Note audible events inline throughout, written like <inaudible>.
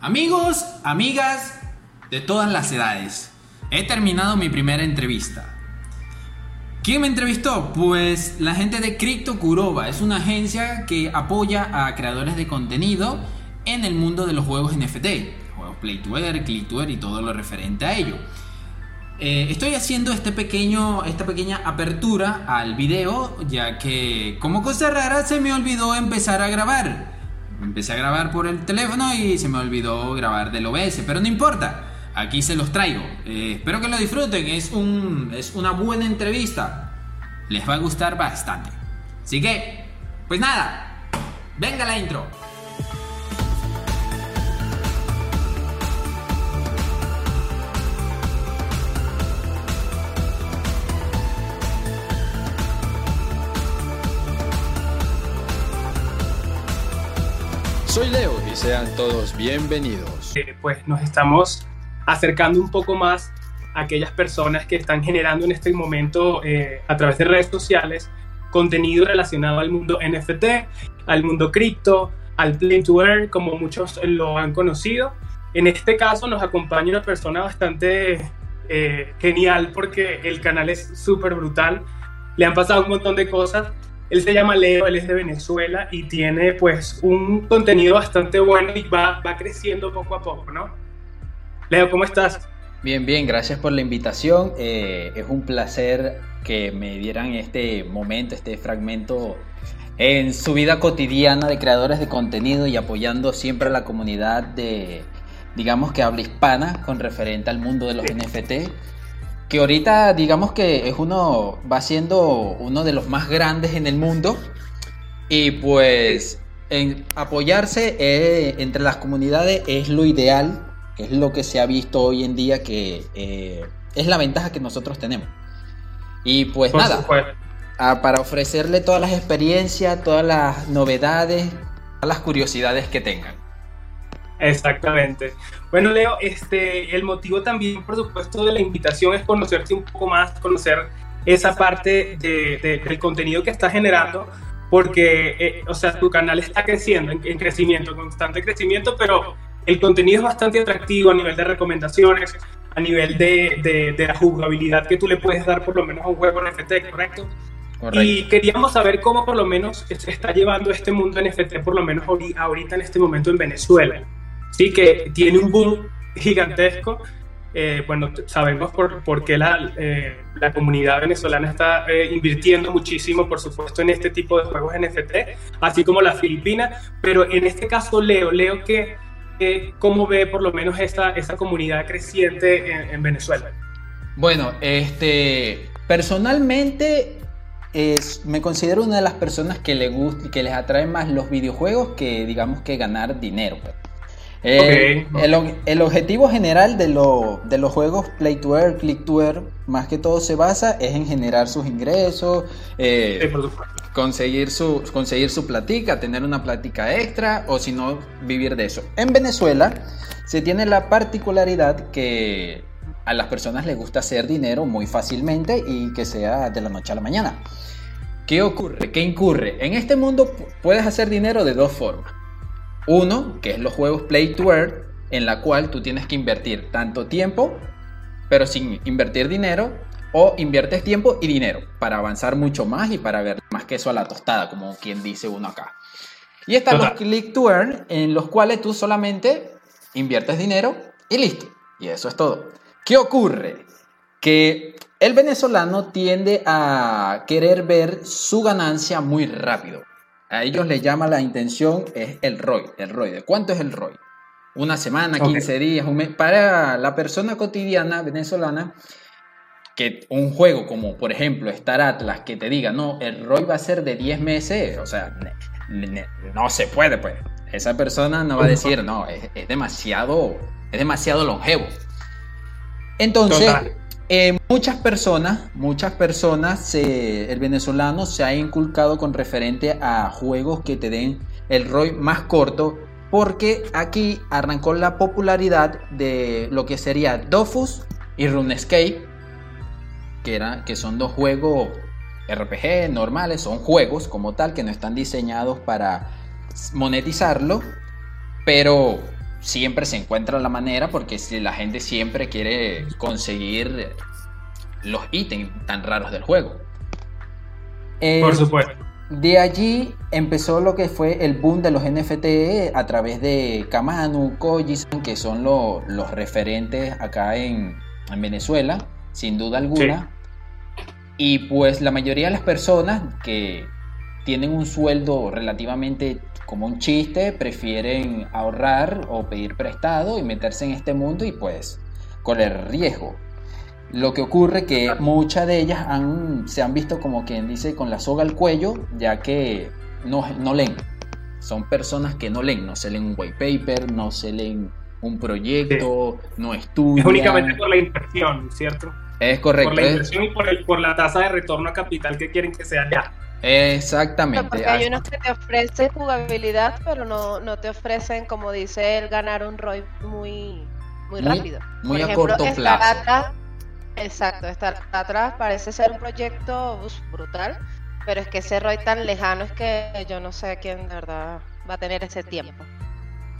Amigos, amigas de todas las edades, he terminado mi primera entrevista. ¿Quién me entrevistó? Pues la gente de Crypto Kuroba. Es una agencia que apoya a creadores de contenido en el mundo de los juegos NFT. Juegos Play to Earn, y todo lo referente a ello. Eh, estoy haciendo este pequeño, esta pequeña apertura al video, ya que como cosa rara se me olvidó empezar a grabar. Empecé a grabar por el teléfono y se me olvidó grabar del OBS, pero no importa. Aquí se los traigo. Eh, espero que lo disfruten. Es, un, es una buena entrevista. Les va a gustar bastante. Así que, pues nada. Venga la intro. Soy Leo y sean todos bienvenidos. Eh, pues nos estamos acercando un poco más a aquellas personas que están generando en este momento eh, a través de redes sociales contenido relacionado al mundo NFT, al mundo cripto, al play to earn, como muchos lo han conocido. En este caso nos acompaña una persona bastante eh, genial porque el canal es súper brutal. Le han pasado un montón de cosas él se llama Leo, él es de Venezuela y tiene pues un contenido bastante bueno y va, va creciendo poco a poco, ¿no? Leo, ¿cómo estás? Bien, bien, gracias por la invitación. Eh, es un placer que me dieran este momento, este fragmento en su vida cotidiana de creadores de contenido y apoyando siempre a la comunidad de, digamos que habla hispana con referente al mundo de los NFT que ahorita digamos que es uno, va siendo uno de los más grandes en el mundo y pues en apoyarse eh, entre las comunidades es lo ideal, es lo que se ha visto hoy en día que eh, es la ventaja que nosotros tenemos. Y pues nada, para ofrecerle todas las experiencias, todas las novedades, todas las curiosidades que tengan. Exactamente. Bueno, Leo, este, el motivo también, por supuesto, de la invitación es conocerte un poco más, conocer esa parte de, del contenido que estás generando, porque, eh, o sea, tu canal está creciendo, en, crecimiento, constante crecimiento, pero el contenido es bastante atractivo a nivel de recomendaciones, a nivel de, de, la jugabilidad que tú le puedes dar por lo menos a un juego NFT, ¿correcto? Correcto. Y queríamos saber cómo por lo menos se está llevando este mundo NFT, por lo menos ahorita en este momento en Venezuela. Sí, que tiene un boom gigantesco. Eh, bueno, sabemos por, por qué la, eh, la, comunidad venezolana está eh, invirtiendo muchísimo, por supuesto, en este tipo de juegos NFT, así como la Filipina, pero en este caso Leo, Leo que, ¿cómo ve por lo menos esa, esa comunidad creciente en, Venezuela? Bueno, este, personalmente me considero una de las personas que, le gusta, que les atrae más los videojuegos que digamos que ganar dinero. Pues. El, objetivo general de, los juegos Play to Earn, Click to Earn, más que todo se basa es en generar sus ingresos, eh, conseguir, su, conseguir su platica, tener una platica extra o si no, vivir de eso. En Venezuela se tiene la particularidad que a las personas les gusta hacer dinero muy fácilmente y que sea de la noche a la mañana. ¿Qué ocurre? ¿Qué incurre? En este mundo puedes hacer dinero de dos formas uno, que es los juegos Play to Earn, en la cual tú tienes que invertir tanto tiempo, pero sin invertir dinero, o inviertes tiempo y dinero para avanzar mucho más y para ver más queso a la tostada, como quien dice uno acá. Y están los Click to Earn, en los cuales tú solamente inviertes dinero y listo. Y eso es todo. ¿Qué ocurre? Que el venezolano tiende a querer ver su ganancia muy rápido. A ellos les llama la intención es el ROI. El ROI. ¿De cuánto es el ROI? Una semana, 15 días, un mes. Para la persona cotidiana venezolana, que un juego como por ejemplo Star Atlas que te diga, no, el ROI va a ser de 10 meses, o sea, no se puede, pues. Esa persona no va a decir, no, es, demasiado, es demasiado longevo. Entonces, eh, muchas personas, muchas personas, el venezolano se ha inculcado con referente a juegos que te den el ROI más corto, porque aquí arrancó la popularidad de lo que sería Dofus y RuneScape, que, era, que son dos juegos RPG normales, son juegos como tal que no están diseñados para monetizarlo, pero siempre se encuentra la manera porque si la gente siempre quiere conseguir los ítems tan raros del juego. Por supuesto. De allí empezó lo que fue el boom de los NFT a través de Kamanu, Kojisan, que son los referentes acá en, Venezuela, sin duda alguna. Y pues la mayoría de las personas que tienen un sueldo relativamente como un chiste, prefieren ahorrar o pedir prestado y meterse en este mundo y pues correr riesgo. Lo que ocurre que muchas de ellas han, se han visto como quien dice con la soga al cuello, ya que no, no leen. Son personas que no leen, no se leen un white paper, no se leen un proyecto, no estudian. Es únicamente por la inversión, ¿cierto? Es correcto. Por la inversión y por, el, por la tasa de retorno a capital que quieren que sea ya. Exactamente. porque hay unos que te ofrecen jugabilidad, pero no, no te ofrecen, como dice él, ganar un ROI muy, muy, rápido. Muy a corto plazo. Exacto, estar atrás parece ser un proyecto brutal, pero es que ese ROI tan lejano es que yo no sé quién de verdad va a tener ese tiempo.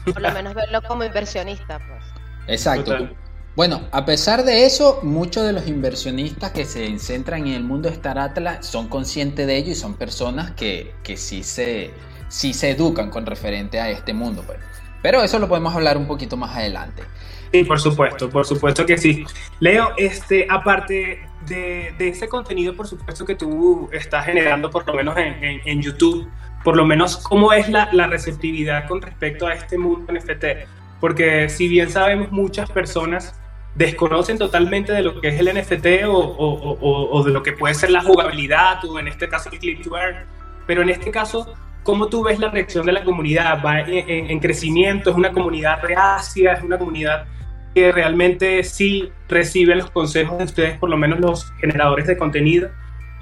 Por lo <laughs> menos verlo como inversionista, pues. Exacto. Bueno, a pesar de eso, muchos de los inversionistas que se centran en el mundo de Star Atlas son conscientes de ello y son personas que, que sí, se, sí se educan con referente a este mundo. Pues. Pero eso lo podemos hablar un poquito más adelante. Sí, por supuesto, por supuesto que sí. Leo, este, aparte de, ese contenido, por supuesto que tú estás generando, por lo menos en, YouTube, por lo menos cómo es la, receptividad con respecto a este mundo NFT. Porque si bien sabemos muchas personas desconocen totalmente de lo que es el NFT o, de lo que puede ser la jugabilidad o en este caso el clip to earn, pero en este caso ¿Cómo tú ves la reacción de la comunidad? ¿Va en, crecimiento? ¿Es una comunidad reacia? ¿Es una comunidad que realmente sí recibe los consejos de ustedes, por lo menos los generadores de contenido,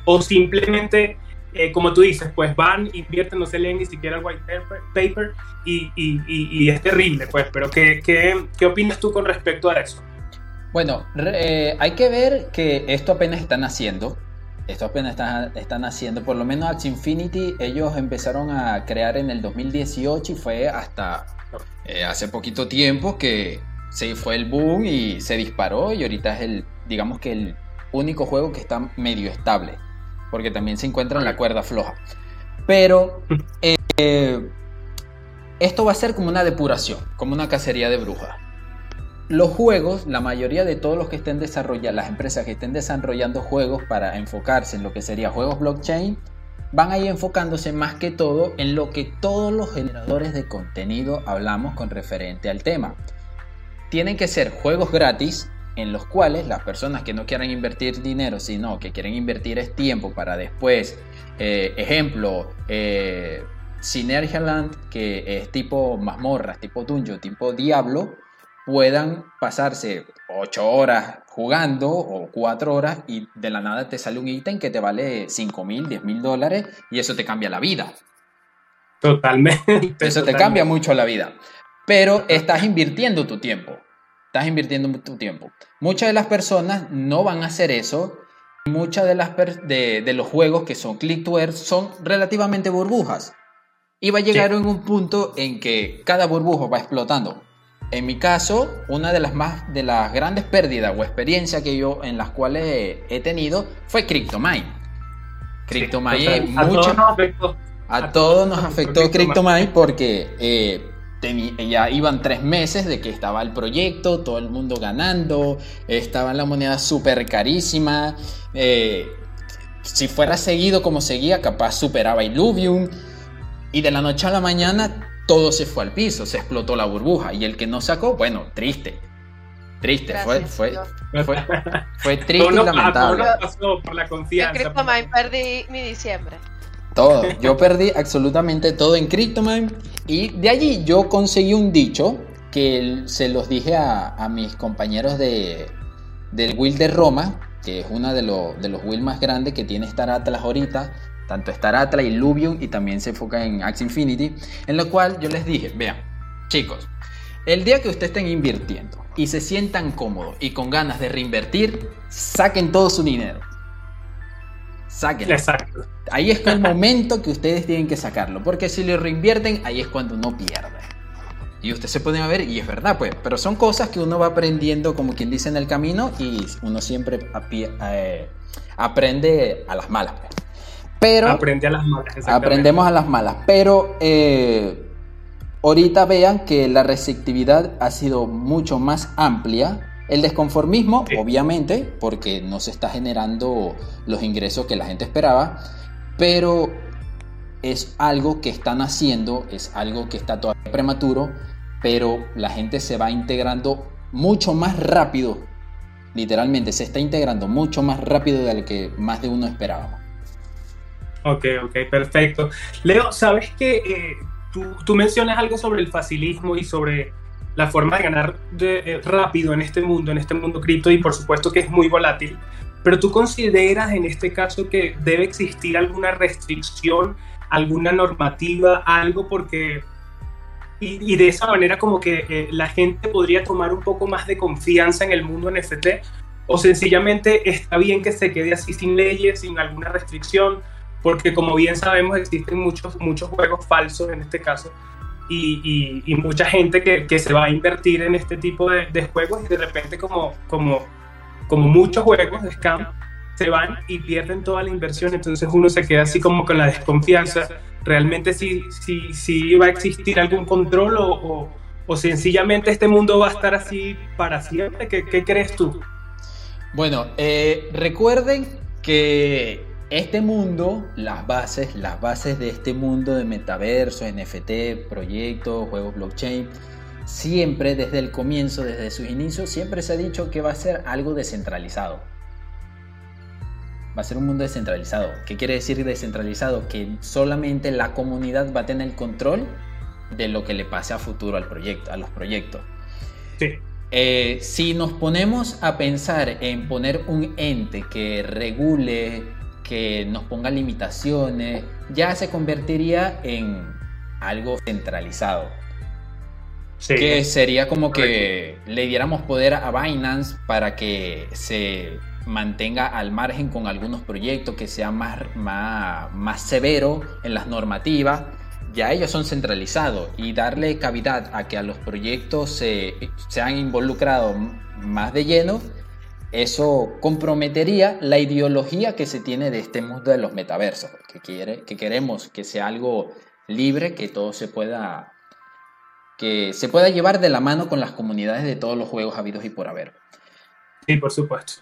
o simplemente, eh, como tú dices, pues van, invierten, no se leen ni siquiera el white paper, y, y, y, es terrible, pues, pero ¿qué, qué, qué opinas tú con respecto a eso? Bueno, eh, hay que ver que esto apenas están haciendo. Esto apenas están, están haciendo, por lo menos Axie Infinity, ellos empezaron a crear en el 2018 y fue hasta eh, hace poquito tiempo que se fue el boom y se disparó y ahorita es el, digamos que el único juego que está medio estable, porque también se encuentra en la cuerda floja. Pero <laughs> eh, esto va a ser como una depuración, como una cacería de brujas. Los juegos, la mayoría de todos los que estén desarrollando, las empresas que estén desarrollando juegos para enfocarse en lo que sería juegos blockchain, van a ir enfocándose más que todo en lo que todos los generadores de contenido hablamos con referente al tema. Tienen que ser juegos gratis en los cuales las personas que no quieran invertir dinero, sino que quieren invertir es tiempo para después, eh, ejemplo, eh, Land, que es tipo mazmorras, tipo dungeon, tipo diablo, puedan pasarse 8 horas jugando o 4 horas y de la nada te sale un ítem que te vale 5 mil, 10 mil dólares y eso te cambia la vida. Totalmente. Eso te cambia mucho la vida pero estás invirtiendo tu tiempo. Estás invirtiendo tu tiempo. Muchas de las personas no van a hacer eso. Muchas de, las de, los juegos que son click to earn son relativamente burbujas. Y va a llegar en un punto en que cada burbuja va explotando. En mi caso, una de las más de las grandes pérdidas o experiencias que yo en las cuales he tenido fue CryptoMine. CryptoMine mucho, a, todos nos afectó, CryptoMine porque eh, ya iban tres meses de que estaba el proyecto, todo el mundo ganando, estaba la moneda súper carísima. Eh, si fuera seguido como seguía, capaz superaba Illuvium. Y de la noche a la mañana todo se fue al piso, se explotó la burbuja. Y el que no sacó, bueno, triste. Triste, fue, fue, fue, <laughs> triste y lamentable. pasó por la confianza. Yo perdí mi diciembre. Todo. <laughs> Yo perdí absolutamente todo en CryptoMine. Y de allí yo conseguí un dicho que se los dije a, mis compañeros de, del Will de Roma, que es uno de, de los Will más grandes que tiene Star Atlas ahorita, tanto Star Atlas y Luvium, y también se enfoca en Axie Infinity, en lo cual yo les dije, vean, chicos, el día que ustedes estén invirtiendo y se sientan cómodos y con ganas de reinvertir, saquen todo su dinero. Sáquenlo. Exacto. Ahí es el <laughs> momento que ustedes tienen que sacarlo, porque si lo reinvierten, ahí es cuando uno pierde. Y usted se a ver, y es verdad, pues, pero son cosas que uno va aprendiendo, como quien dice, en el camino, y uno siempre eh, aprende a las malas. Pues. Pero, Aprende a las malas. Aprendemos a las malas, pero eh, ahorita vean que la receptividad ha sido mucho más amplia. El desconformismo, obviamente, porque no se está generando los ingresos que la gente esperaba, pero es algo que están haciendo, es algo que está todavía prematuro, pero la gente se va integrando mucho más rápido, literalmente se está integrando mucho más rápido de lo que más de uno esperábamos. Ok, ok, perfecto. Leo, ¿sabes que eh, tú, mencionas algo sobre el facilismo y sobre la forma de ganar eh, rápido en este mundo, en este mundo cripto, y por supuesto que es muy volátil, pero tú consideras en este caso que debe existir alguna restricción, alguna normativa, algo porque... Y, de esa manera como que eh, la gente podría tomar un poco más de confianza en el mundo NFT o sencillamente está bien que se quede así sin leyes, sin alguna restricción, porque como bien sabemos existen muchos, muchos juegos falsos en este caso y, mucha gente que, que, se va a invertir en este tipo de, juegos y de repente como, como, como muchos juegos de scam se van y pierden toda la inversión, entonces uno se queda así como con la desconfianza, realmente si, si, si va a existir algún control o, o, sencillamente este mundo va a estar así para siempre, ¿qué, qué crees tú? Bueno, eh, recuerden que este mundo, las bases, las bases de este mundo de metaverso, NFT, proyectos, juegos blockchain, siempre desde el comienzo, desde sus inicios, siempre se ha dicho que va a ser algo descentralizado. Va a ser un mundo descentralizado. ¿Qué quiere decir descentralizado? Que solamente la comunidad va a tener el control de lo que le pase a futuro al proyecto, a los proyectos. Sí. Eh, si nos ponemos a pensar en poner un ente que regule, que nos ponga limitaciones, ya se convertiría en algo centralizado. Que sería como que le diéramos poder a Binance para que se mantenga al margen con algunos proyectos, que sea más, más, más severo en las normativas. Ya ellos son centralizados y darle cavidad a que a los proyectos se, se han involucrado más de lleno, eso comprometería la ideología que se tiene de este mundo de los metaversos, que, quiere, que queremos que sea algo libre, que todo se pueda que se pueda llevar de la mano con las comunidades de todos los juegos habidos y por haber. Sí, por supuesto.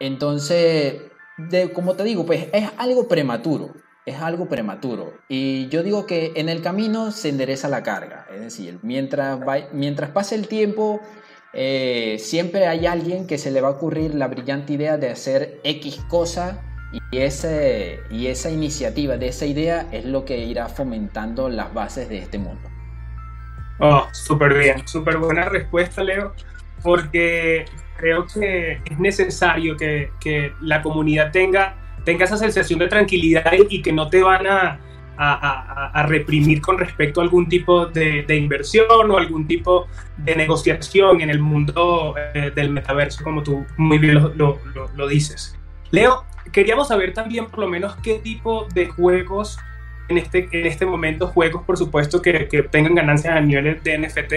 Entonces, de, como te digo, pues es algo prematuro, es algo prematuro. Y yo digo que en el camino se endereza la carga, es decir, mientras, mientras pase el tiempo, eh, siempre hay alguien que se le va a ocurrir la brillante idea de hacer X cosa y, ese, y esa iniciativa de esa idea es lo que irá fomentando las bases de este mundo. Oh, súper bien, súper buena respuesta, Leo, porque creo que es necesario que, que, la comunidad tenga, tenga esa sensación de tranquilidad y que no te van a, a, reprimir con respecto a algún tipo de, inversión o algún tipo de negociación en el mundo eh, del metaverso, como tú muy bien lo, dices. Leo, queríamos saber también por lo menos qué tipo de juegos en este, en este momento, juegos por supuesto que, que tengan ganancias a niveles de NFT,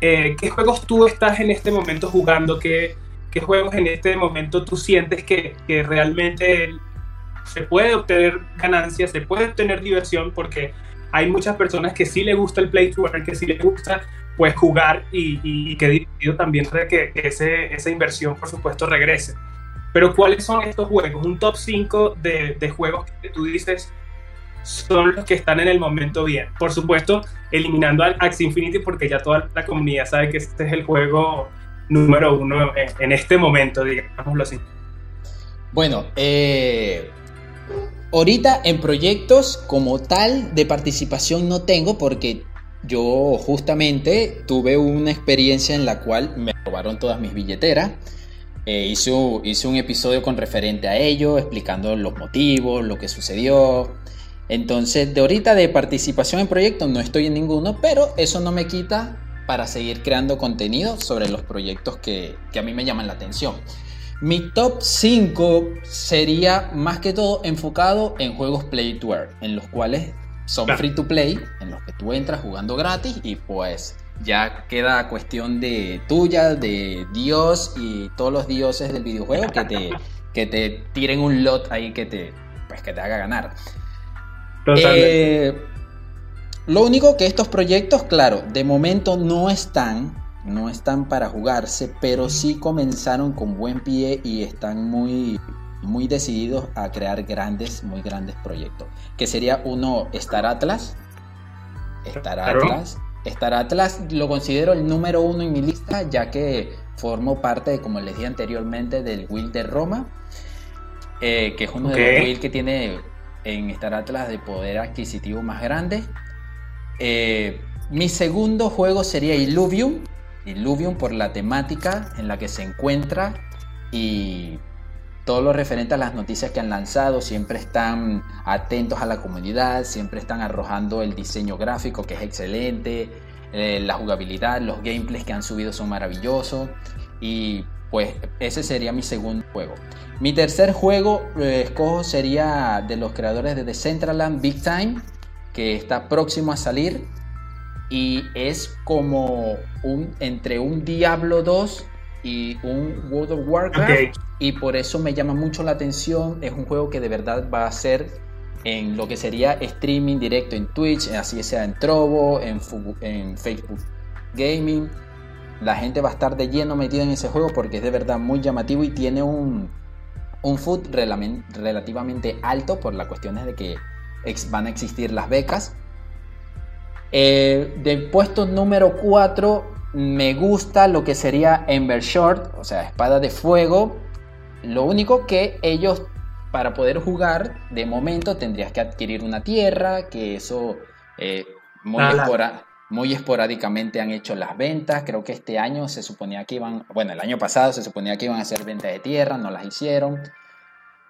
eh, ¿qué juegos tú estás en este momento jugando? ¿Qué, ¿Qué juegos en este momento tú sientes que, que realmente se puede obtener ganancias, se puede obtener diversión porque hay muchas personas que sí le gusta el play to earn, que sí le gusta pues jugar y, que divertido también que, que ese, esa inversión por supuesto regrese. Pero ¿cuáles son estos juegos? Un top 5 de, de, juegos que tú dices son los que están en el momento bien. Por supuesto, eliminando al Axie Infinity porque ya toda la comunidad sabe que este es el juego número uno en, en este momento, digámoslo así. Bueno, eh, Ahorita en proyectos como tal de participación no tengo porque yo justamente tuve una experiencia en la cual me robaron todas mis billeteras. Eh, hice, hice, un episodio con referente a ello, explicando los motivos, lo que sucedió. Entonces, de ahorita de participación en proyectos no estoy en ninguno, pero eso no me quita para seguir creando contenido sobre los proyectos que, que a mí me llaman la atención. Mi top 5 sería más que todo enfocado en juegos Play to Earn, en los cuales son free to play, en los que tú entras jugando gratis y pues ya queda cuestión de tuya, de Dios y todos los dioses del videojuego que te, <laughs> que te tiren un lot ahí que te, pues, que te haga ganar. Eh, lo único que estos proyectos, claro, de momento no están, no están para jugarse, pero sí comenzaron con buen pie y están muy, muy decididos a crear grandes, muy grandes proyectos. Que sería uno Star Atlas. Star Atlas. Star Atlas lo considero el número uno en mi lista, ya que formó parte, como les dije anteriormente, del Will de Roma, eh, que es uno de los Will que tiene en Star Atlas de poder adquisitivo más grande. Eh, mi segundo juego sería Illuvium. Illuvium por la temática en la que se encuentra y todo lo referente a las noticias que han lanzado, siempre están atentos a la comunidad, siempre están arrojando el diseño gráfico que es excelente, eh, la jugabilidad, los gameplays que han subido son maravillosos y pues ese sería mi segundo juego. Mi tercer juego eh, escojo sería de los creadores de Decentraland Big Time que está próximo a salir y es como un entre un Diablo 2 y un World of Warcraft y por eso me llama mucho la atención. Es un juego que de verdad va a ser en lo que sería streaming directo en Twitch, así sea en Trovo, en, en Facebook Gaming. La gente va a estar de lleno metida en ese juego porque es de verdad muy llamativo y tiene un, un foot relativamente alto por las cuestiones de que van a existir las becas. Eh, del puesto número 4 me gusta lo que sería Ember Short, o sea, espada de fuego. Lo único que ellos para poder jugar de momento tendrías que adquirir una tierra, que eso eh, muy, muy esporádicamente han hecho las ventas. Creo que este año se suponía que iban, bueno, el año pasado se suponía que iban a hacer ventas de tierra, no las hicieron.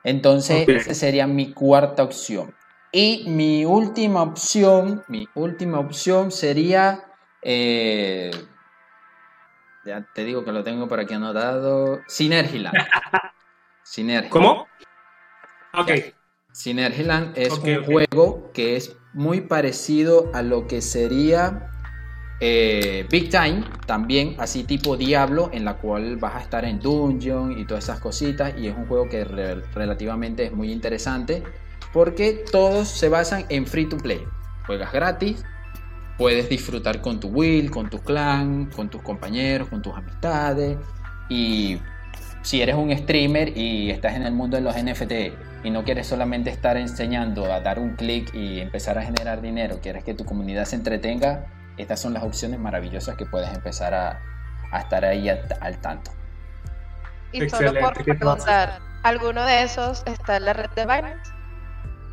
Entonces, esa sería mi cuarta opción. Y mi última opción, mi última opción sería, eh, ya te digo que lo tengo por aquí anotado, Synergiland. <laughs> Synergiland. ¿Cómo? Ok. Synergiland es un juego que es muy parecido a lo que sería eh, Big Time, también así tipo Diablo, en la cual vas a estar en dungeon y todas esas cositas. Y es un juego que relativamente es muy interesante porque todos se basan en free to play. Juegas gratis, puedes disfrutar con tu will, con tu clan, con tus compañeros, con tus amistades. Y si eres un streamer y estás en el mundo de los NFT y no quieres solamente estar enseñando a dar un clic y empezar a generar dinero, quieres que tu comunidad se entretenga, estas son las opciones maravillosas que puedes empezar a, estar ahí al, tanto. Y solo por preguntar, ¿alguno de esos está en la red de Binance?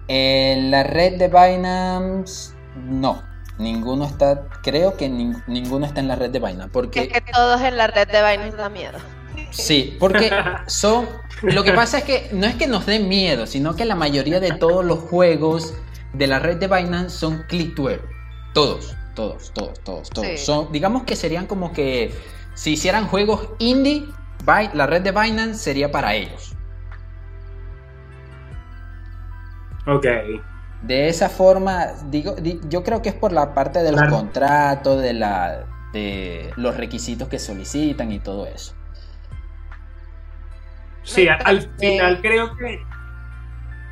En la red de Binance, no. Ninguno está, creo que ninguno está en la red de Binance. Porque... Es que todos en la red de Binance da miedo. Sí, porque son. Lo que pasa es que no es que nos den miedo, sino que la mayoría de todos los juegos de la red de Binance son click to earn. Todos, todos, todos, todos, todos. Son, digamos que serían como que si hicieran juegos indie, la red de Binance sería para ellos. Ok. De esa forma, digo, yo creo que es por la parte de los contratos, de, la, de los requisitos que solicitan y todo eso. Sí, al final creo que,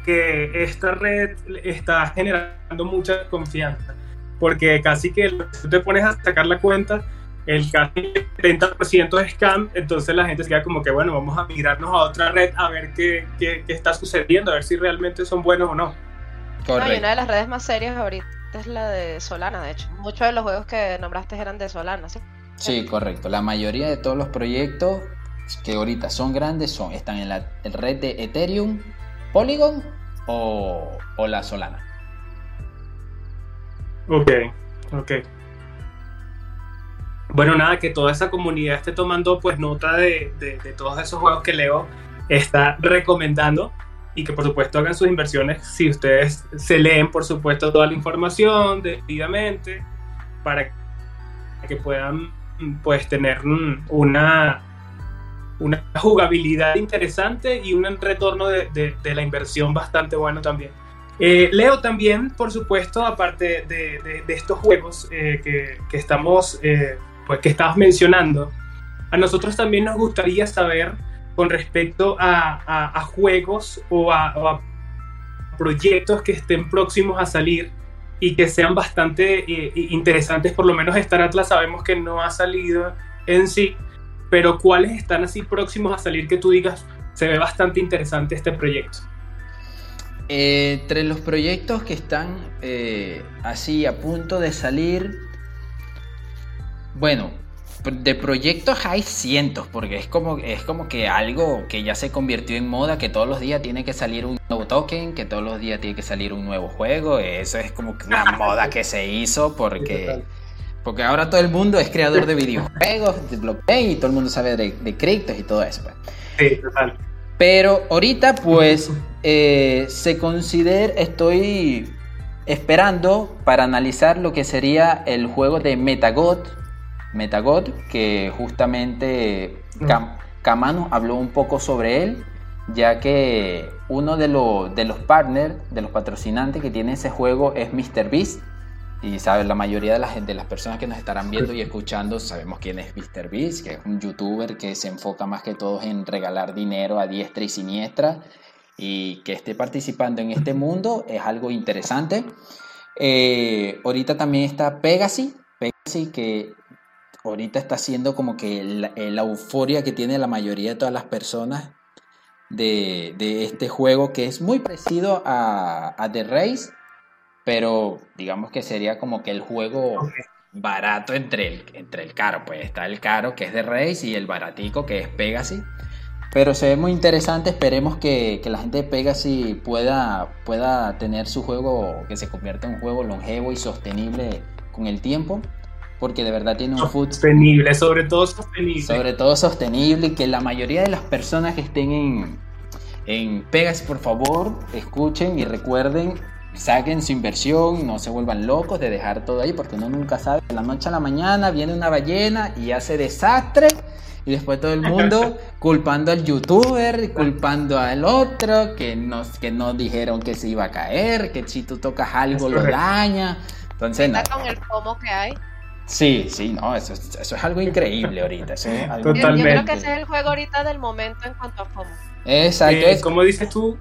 que esta red está generando mucha confianza, porque casi que tú te pones a sacar la cuenta, el casi 70% es scam, entonces la gente se queda como que, bueno, vamos a migrarnos a otra red a ver qué, qué, qué está sucediendo, a ver si realmente son buenos o no. Correcto. y una de las redes más serias ahorita es la de Solana, de hecho. Muchos de los juegos que nombraste eran de Solana, ¿sí? Sí, correcto. La mayoría de todos los proyectos que ahorita son grandes son están en la red de Ethereum, Polygon o, o la Solana. Ok, ok. Bueno, nada, que toda esa comunidad esté tomando pues nota de, todos esos juegos que Leo está recomendando y que por supuesto hagan sus inversiones si ustedes se leen por supuesto toda la información debidamente para que puedan pues tener una, una jugabilidad interesante y un retorno de, la inversión bastante bueno también. Eh, Leo también, por supuesto, aparte de, estos juegos eh, que, estamos, eh, pues que estabas mencionando, a nosotros también nos gustaría saber con respecto a, juegos o a, proyectos que estén próximos a salir y que sean bastante interesantes, por lo menos Star Atlas sabemos que no ha salido en sí, pero cuáles están así próximos a salir que tú digas, se ve bastante interesante este proyecto. Eh, entre los proyectos que están eh, así a punto de salir, bueno, de proyectos hay cientos, porque es como, es como que algo que ya se convirtió en moda, que todos los días tiene que salir un nuevo token, que todos los días tiene que salir un nuevo juego, eso es como una <laughs> moda que se hizo porque... Porque ahora todo el mundo es creador de videojuegos, de blockchain y todo el mundo sabe de, de criptos y todo eso. Pues. Sí, total. Pero ahorita pues eh, se considera, estoy esperando para analizar lo que sería el juego de Metagod, Metagod, que justamente Kamano habló un poco sobre él, ya que uno de, de los partners, de los patrocinantes que tiene ese juego es MrBeast. Y sabes, la mayoría de, las de las personas que nos estarán viendo y escuchando sabemos quién es MrBeast, que es un youtuber que se enfoca más que todo en regalar dinero a diestra y siniestra y que esté participando en este mundo es algo interesante. Eh, ahorita también está Pegasi, Pegasi que ahorita está haciendo como que la, euforia que tiene la mayoría de todas las personas de, este juego que es muy parecido a, The Race pero digamos que sería como que el juego barato entre el, entre el caro, pues está el caro que es de Race y el baratico que es Pegasi. Pero se ve muy interesante, esperemos que, la gente de Pegasi pueda, pueda tener su juego, que se convierta en un juego longevo y sostenible con el tiempo, porque de verdad tiene un foot... Sostenible, sobre todo sostenible. Sobre todo sostenible, y que la mayoría de las personas que estén en, en Pegasi, por favor, escuchen y recuerden saquen su inversión, no se vuelvan locos de dejar todo ahí, porque uno nunca sabe. De la noche a la mañana viene una ballena y hace desastre. Y después todo el mundo <laughs> culpando al youtuber, culpando al otro, que nos, que no dijeron que se iba a caer, que si tú tocas algo lo daña. Entonces, no. con el FOMO que hay. Sí, sí, no, eso, eso es algo increíble ahorita. <laughs> Totalmente. Yo, creo que ese es el juego ahorita del momento en cuanto a FOMO. Exacto. Eh, ¿Cómo dices tú?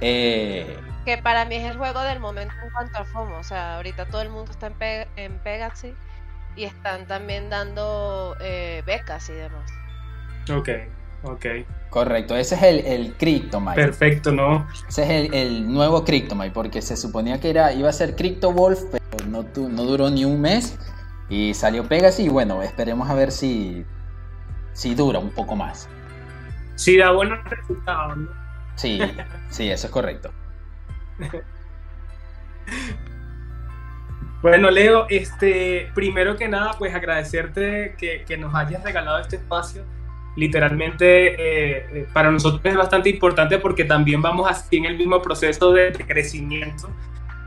Eh, que para mí es el juego del momento en cuanto a FOMO. O sea, ahorita todo el mundo está en, Pe en Pegasus y están también dando eh, becas y demás. Ok, ok. Correcto, ese es el, el Perfecto, ¿no? Ese es el, el nuevo Cryptomite, porque se suponía que era, iba a ser CryptoWolf, pero no, no duró ni un mes y salió Pegasus y bueno, esperemos a ver si, si dura un poco más. Sí, da buenos resultados, ¿no? Sí, sí, eso es correcto. <laughs> Bueno, Leo, este, primero que nada, pues agradecerte que, nos hayas regalado este espacio. Literalmente eh, eh, para nosotros es bastante importante porque también vamos así en el mismo proceso de, crecimiento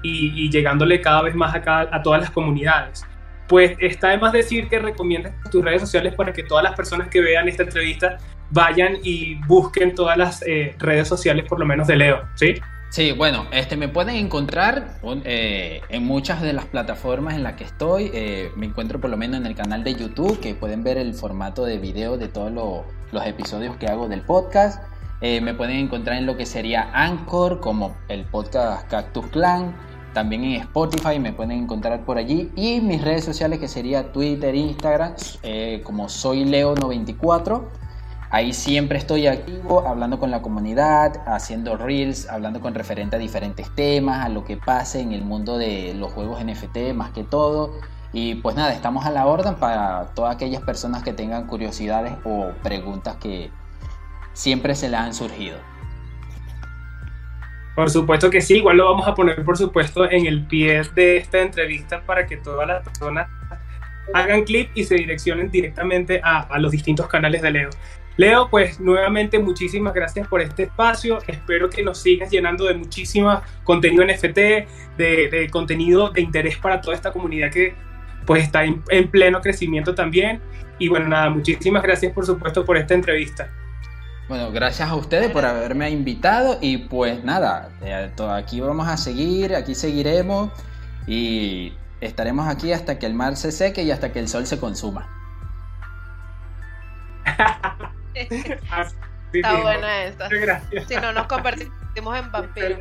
y, llegándole cada vez más a, todas las comunidades. Pues está de más decir que recomiendas tus redes sociales para que todas las personas que vean esta entrevista vayan y busquen todas las eh, redes sociales, por lo menos de Leo, ¿sí? Sí, bueno, este, me pueden encontrar eh, en muchas de las plataformas en las que estoy. Eh, me encuentro por lo menos en el canal de YouTube, que pueden ver el formato de video de todos los episodios que hago del podcast. Eh, me pueden encontrar en lo que sería Anchor, como el podcast Cactus Clan. También en Spotify me pueden encontrar por allí. Y mis redes sociales que sería Twitter, Instagram, como soy Leo94. Ahí siempre estoy activo, hablando con la comunidad, haciendo reels, hablando con referente a diferentes temas, a lo que pase en el mundo de los juegos NFT más que todo. Y pues nada, estamos a la orden para todas aquellas personas que tengan curiosidades o preguntas que siempre se le han surgido. Por supuesto que sí, igual lo vamos a poner por supuesto en el pie de esta entrevista para que todas las personas hagan clic y se direccionen directamente a, a los distintos canales de Leo. Leo, pues nuevamente muchísimas gracias por este espacio. Espero que nos sigas llenando de muchísimo contenido NFT, de, contenido de interés para toda esta comunidad que pues está en, pleno crecimiento también. Y bueno, nada, muchísimas gracias por supuesto por esta entrevista. Bueno, gracias a ustedes por haberme invitado y pues nada, eh, aquí vamos a seguir, aquí seguiremos y estaremos aquí hasta que el mar se seque y hasta que el sol se consuma. <laughs> <laughs> Está buena esta. Si no nos convertimos en vampiros.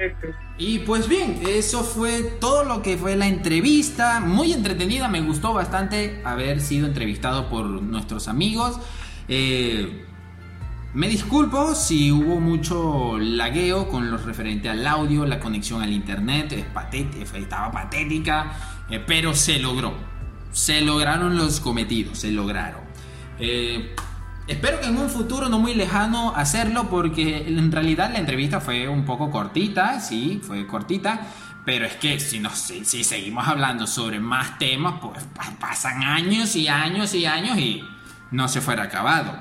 Y pues bien, eso fue todo lo que fue la entrevista. Muy entretenida, me gustó bastante haber sido entrevistado por nuestros amigos. Eh, me disculpo si hubo mucho lagueo con lo referente al audio, la conexión al internet, es estaba patética, eh, pero se logró. Se lograron los cometidos, se lograron. Eh, espero que en un futuro no muy lejano hacerlo porque en realidad la entrevista fue un poco cortita, sí, fue cortita. Pero es que si, nos, si seguimos hablando sobre más temas, pues pasan años y años y años y no se fuera acabado.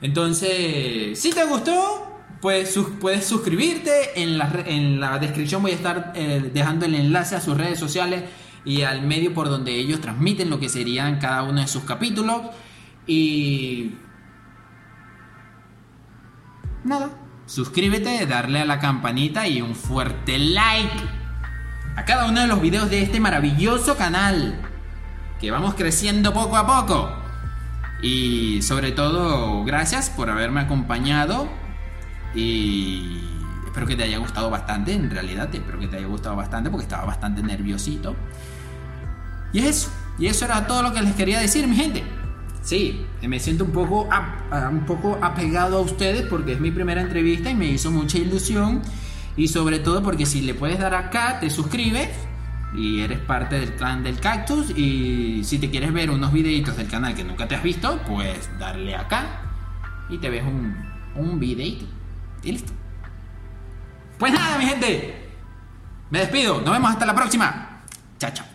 Entonces, si te gustó, pues puedes suscribirte. En la, en la descripción voy a estar eh, dejando el enlace a sus redes sociales y al medio por donde ellos transmiten lo que serían cada uno de sus capítulos. Y... Nada. Suscríbete, darle a la campanita y un fuerte like a cada uno de los videos de este maravilloso canal. Que vamos creciendo poco a poco. Y sobre todo, gracias por haberme acompañado. Y espero que te haya gustado bastante, en realidad, espero que te haya gustado bastante porque estaba bastante nerviosito. Y eso, y eso era todo lo que les quería decir, mi gente. Sí, me siento un poco, un poco apegado a ustedes porque es mi primera entrevista y me hizo mucha ilusión. Y sobre todo porque si le puedes dar acá, te suscribes y eres parte del clan del cactus y si te quieres ver unos videitos del canal que nunca te has visto, pues darle acá y te ves un, un videito y listo. Pues nada, mi gente, me despido, nos vemos hasta la próxima. Chao, chao.